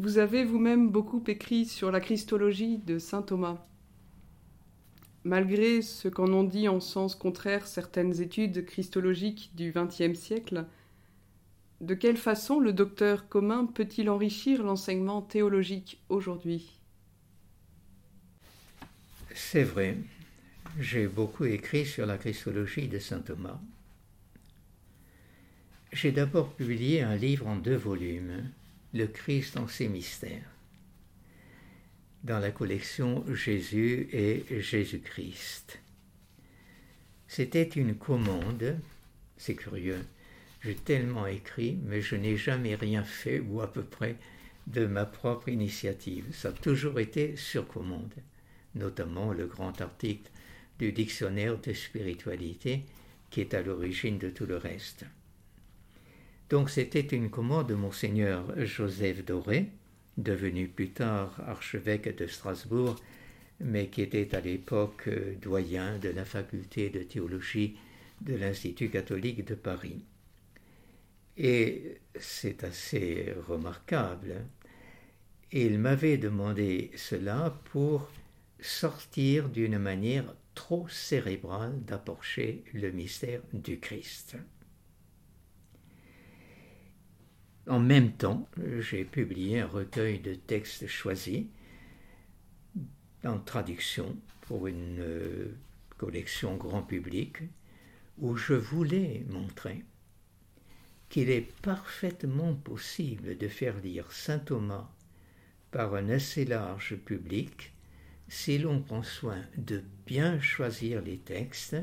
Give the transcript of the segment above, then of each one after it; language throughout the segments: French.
Vous avez vous-même beaucoup écrit sur la Christologie de saint Thomas. Malgré ce qu'en ont dit en sens contraire certaines études christologiques du XXe siècle, de quelle façon le docteur commun peut-il enrichir l'enseignement théologique aujourd'hui? C'est vrai, j'ai beaucoup écrit sur la Christologie de saint Thomas. J'ai d'abord publié un livre en deux volumes le Christ en ses mystères, dans la collection Jésus et Jésus-Christ. C'était une commande, c'est curieux, j'ai tellement écrit, mais je n'ai jamais rien fait, ou à peu près, de ma propre initiative. Ça a toujours été sur commande, notamment le grand article du dictionnaire de spiritualité qui est à l'origine de tout le reste. Donc c'était une commande de monseigneur Joseph Doré, devenu plus tard archevêque de Strasbourg, mais qui était à l'époque doyen de la faculté de théologie de l'Institut catholique de Paris. Et c'est assez remarquable. Il m'avait demandé cela pour sortir d'une manière trop cérébrale d'approcher le mystère du Christ. En même temps, j'ai publié un recueil de textes choisis en traduction pour une euh, collection grand public où je voulais montrer qu'il est parfaitement possible de faire lire Saint Thomas par un assez large public si l'on prend soin de bien choisir les textes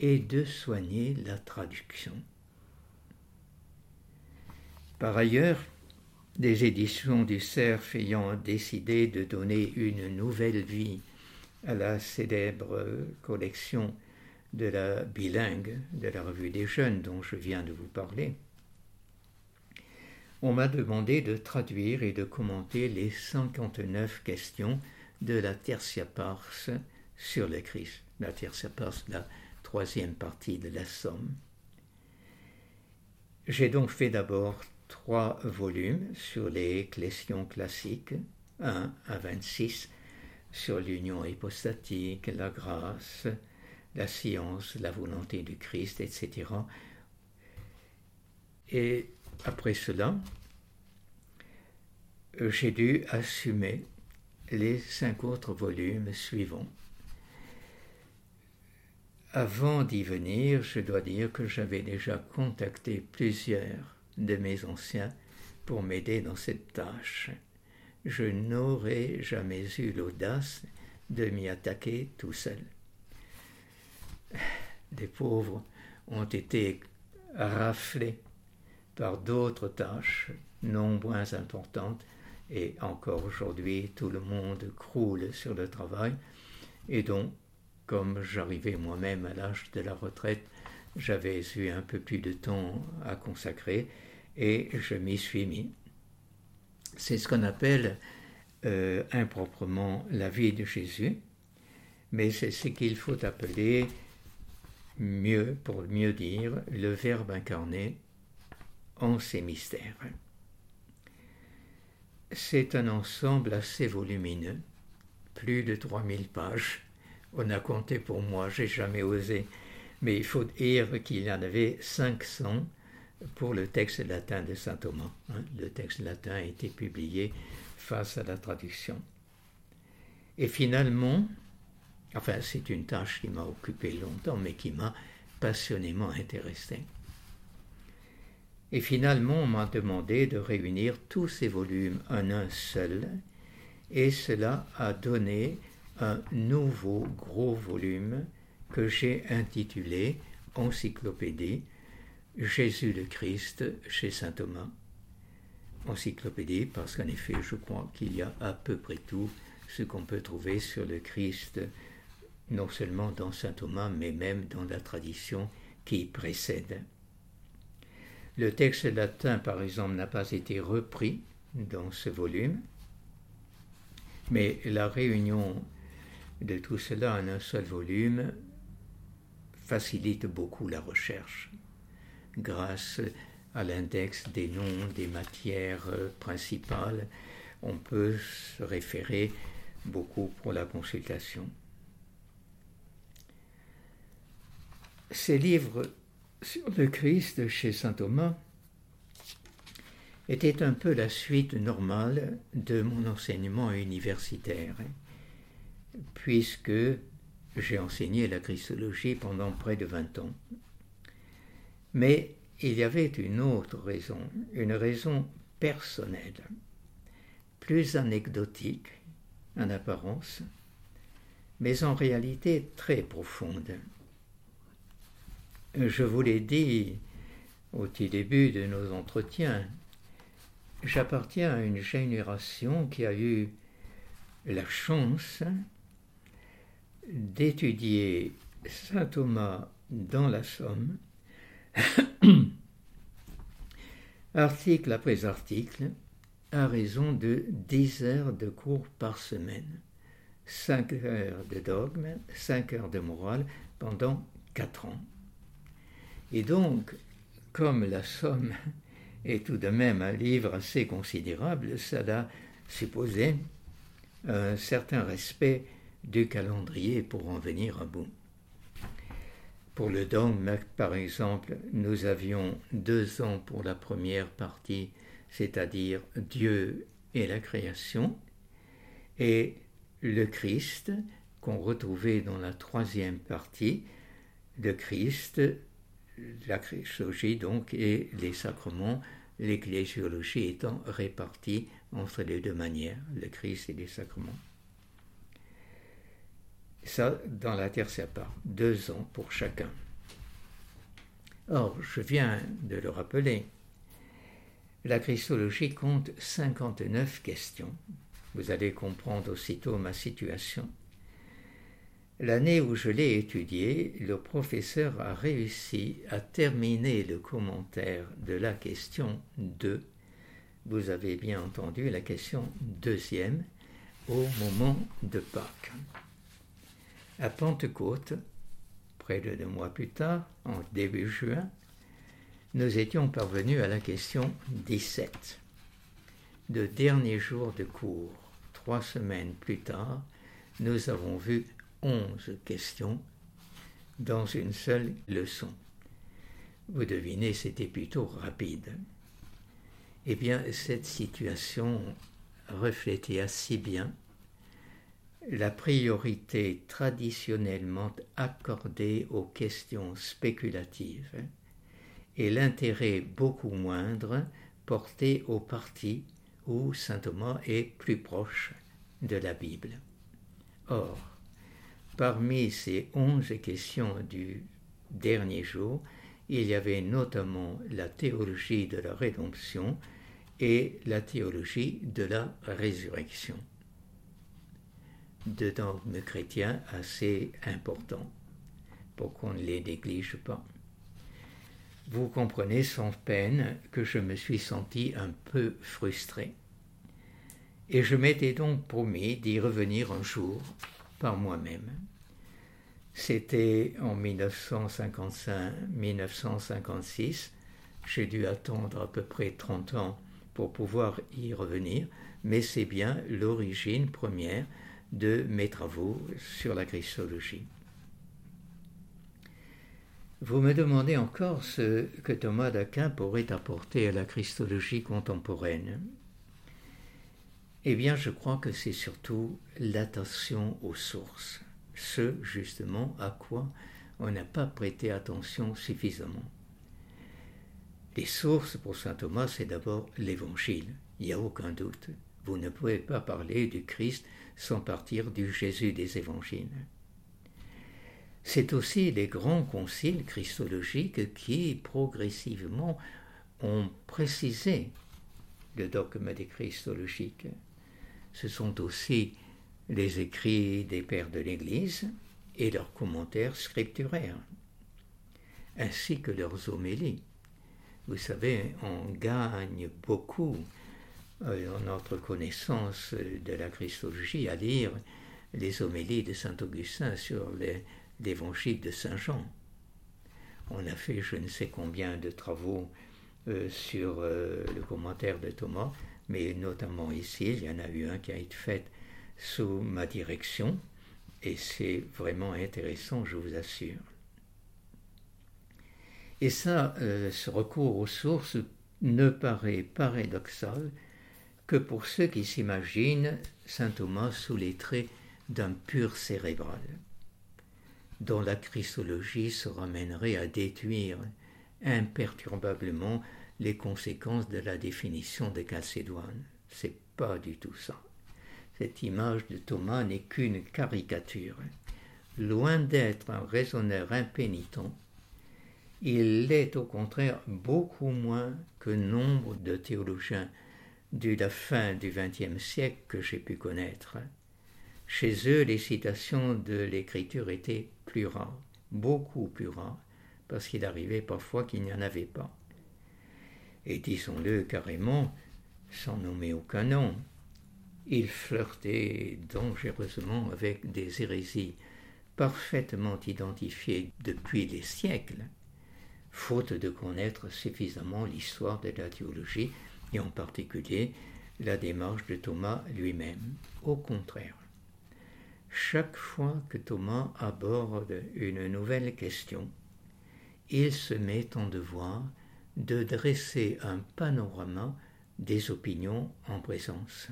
et de soigner la traduction. Par ailleurs, des éditions du CERF ayant décidé de donner une nouvelle vie à la célèbre collection de la bilingue de la revue des jeunes dont je viens de vous parler, on m'a demandé de traduire et de commenter les 59 questions de la Tertia Pars sur le Christ. La Tertia Pars, la troisième partie de la Somme. J'ai donc fait d'abord trois volumes sur les questions classiques, 1 à 26, sur l'union hypostatique, la grâce, la science, la volonté du Christ, etc. Et après cela, j'ai dû assumer les cinq autres volumes suivants. Avant d'y venir, je dois dire que j'avais déjà contacté plusieurs de mes anciens pour m'aider dans cette tâche. Je n'aurais jamais eu l'audace de m'y attaquer tout seul. Des pauvres ont été raflés par d'autres tâches non moins importantes et encore aujourd'hui tout le monde croule sur le travail et donc comme j'arrivais moi-même à l'âge de la retraite, j'avais eu un peu plus de temps à consacrer et je m'y suis mis. C'est ce qu'on appelle euh, improprement la vie de Jésus, mais c'est ce qu'il faut appeler mieux, pour mieux dire, le Verbe incarné en ses mystères. C'est un ensemble assez volumineux, plus de 3000 pages. On a compté pour moi, j'ai jamais osé, mais il faut dire qu'il y en avait 500 pour le texte latin de saint Thomas. Hein. Le texte latin a été publié face à la traduction. Et finalement, enfin c'est une tâche qui m'a occupé longtemps, mais qui m'a passionnément intéressé. Et finalement, on m'a demandé de réunir tous ces volumes en un seul, et cela a donné un nouveau gros volume que j'ai intitulé Encyclopédie Jésus le Christ chez saint Thomas. Encyclopédie, parce qu'en effet, je crois qu'il y a à peu près tout ce qu'on peut trouver sur le Christ, non seulement dans saint Thomas, mais même dans la tradition qui précède. Le texte latin, par exemple, n'a pas été repris dans ce volume, mais la réunion de tout cela en un seul volume facilite beaucoup la recherche grâce à l'index des noms des matières euh, principales. On peut se référer beaucoup pour la consultation. Ces livres sur le Christ chez saint Thomas étaient un peu la suite normale de mon enseignement universitaire, puisque j'ai enseigné la christologie pendant près de 20 ans. Mais il y avait une autre raison, une raison personnelle, plus anecdotique en apparence, mais en réalité très profonde. Je vous l'ai dit au tout début de nos entretiens, j'appartiens à une génération qui a eu la chance d'étudier saint Thomas dans la Somme, article après article, à raison de 10 heures de cours par semaine, 5 heures de dogme, 5 heures de morale pendant 4 ans. Et donc, comme la Somme est tout de même un livre assez considérable, cela supposait un certain respect du calendrier pour en venir à bout. Pour le dogme, par exemple, nous avions deux ans pour la première partie, c'est-à-dire Dieu et la création, et le Christ, qu'on retrouvait dans la troisième partie, le Christ, la christologie donc, et les sacrements, l'ecclésiologie étant répartie entre les deux manières, le Christ et les sacrements. Ça, dans la tertiaire part, deux ans pour chacun. Or, je viens de le rappeler, la Christologie compte 59 questions. Vous allez comprendre aussitôt ma situation. L'année où je l'ai étudié, le professeur a réussi à terminer le commentaire de la question 2. Vous avez bien entendu la question deuxième au moment de Pâques. À Pentecôte, près de deux mois plus tard, en début juin, nous étions parvenus à la question 17. Le dernier jour de cours, trois semaines plus tard, nous avons vu onze questions dans une seule leçon. Vous devinez, c'était plutôt rapide. Eh bien, cette situation reflétait assez bien la priorité traditionnellement accordée aux questions spéculatives et l'intérêt beaucoup moindre porté aux parties où saint Thomas est plus proche de la Bible. Or, parmi ces onze questions du dernier jour, il y avait notamment la théologie de la rédemption et la théologie de la résurrection de dogmes chrétiens assez importants pour qu'on ne les néglige pas? Vous comprenez sans peine que je me suis senti un peu frustré. Et je m'étais donc promis d'y revenir un jour par moi-même. C'était en 1955-1956. J'ai dû attendre à peu près 30 ans pour pouvoir y revenir, mais c'est bien l'origine première de mes travaux sur la christologie. Vous me demandez encore ce que Thomas d'Aquin pourrait apporter à la christologie contemporaine. Eh bien, je crois que c'est surtout l'attention aux sources, ce justement à quoi on n'a pas prêté attention suffisamment. Les sources pour saint Thomas, c'est d'abord l'Évangile, il n'y a aucun doute. Vous ne pouvez pas parler du Christ sans partir du Jésus des évangiles. C'est aussi les grands conciles christologiques qui, progressivement, ont précisé le dogme des christologiques. Ce sont aussi les écrits des pères de l'Église et leurs commentaires scripturaires, ainsi que leurs homélies. Vous savez, on gagne beaucoup notre connaissance de la Christologie à lire les homélies de saint Augustin sur l'évangile de saint Jean. On a fait je ne sais combien de travaux euh, sur euh, le commentaire de Thomas, mais notamment ici, il y en a eu un qui a été fait sous ma direction, et c'est vraiment intéressant, je vous assure. Et ça, euh, ce recours aux sources ne paraît paradoxal que pour ceux qui s'imaginent saint Thomas sous les traits d'un pur cérébral, dont la christologie se ramènerait à détruire imperturbablement les conséquences de la définition de Calcédoine. C'est pas du tout ça. Cette image de Thomas n'est qu'une caricature. Loin d'être un raisonneur impénitent, il l'est au contraire beaucoup moins que nombre de théologiens de la fin du XXe siècle que j'ai pu connaître. Chez eux, les citations de l'écriture étaient plus rares, beaucoup plus rares, parce qu'il arrivait parfois qu'il n'y en avait pas. Et disons-le carrément, sans nommer aucun nom, il flirtait dangereusement avec des hérésies parfaitement identifiées depuis des siècles, faute de connaître suffisamment l'histoire de la théologie et en particulier la démarche de Thomas lui-même. Au contraire, chaque fois que Thomas aborde une nouvelle question, il se met en devoir de dresser un panorama des opinions en présence.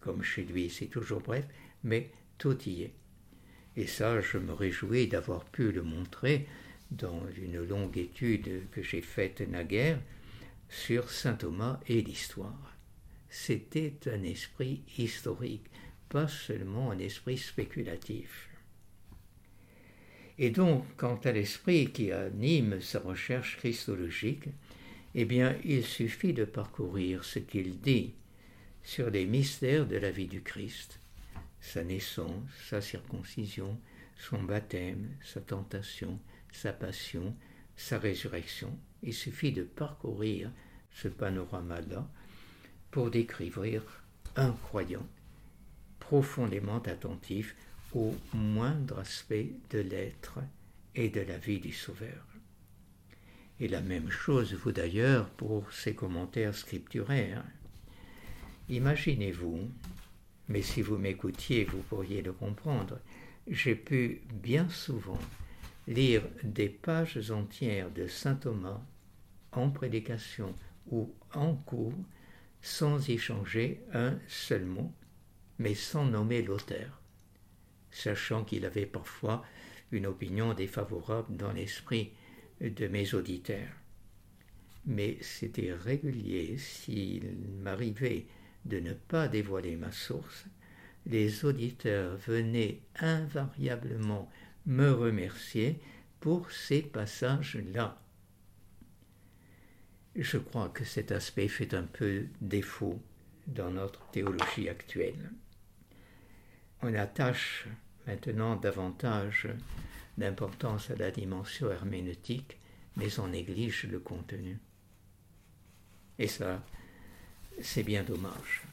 Comme chez lui, c'est toujours bref, mais tout y est. Et ça, je me réjouis d'avoir pu le montrer dans une longue étude que j'ai faite naguère sur saint Thomas et l'histoire. C'était un esprit historique, pas seulement un esprit spéculatif. Et donc, quant à l'esprit qui anime sa recherche christologique, eh bien, il suffit de parcourir ce qu'il dit sur les mystères de la vie du Christ, sa naissance, sa circoncision, son baptême, sa tentation, sa passion, sa résurrection. Il suffit de parcourir ce panorama-là pour décrire un croyant profondément attentif au moindre aspect de l'être et de la vie du Sauveur. Et la même chose vaut d'ailleurs pour ses commentaires scripturaires. Imaginez-vous, mais si vous m'écoutiez, vous pourriez le comprendre, j'ai pu bien souvent lire des pages entières de Saint Thomas en prédication ou en cours sans y changer un seul mot, mais sans nommer l'auteur sachant qu'il avait parfois une opinion défavorable dans l'esprit de mes auditeurs. Mais c'était régulier s'il m'arrivait de ne pas dévoiler ma source, les auditeurs venaient invariablement me remercier pour ces passages-là. Je crois que cet aspect fait un peu défaut dans notre théologie actuelle. On attache maintenant davantage d'importance à la dimension herméneutique, mais on néglige le contenu. Et ça, c'est bien dommage.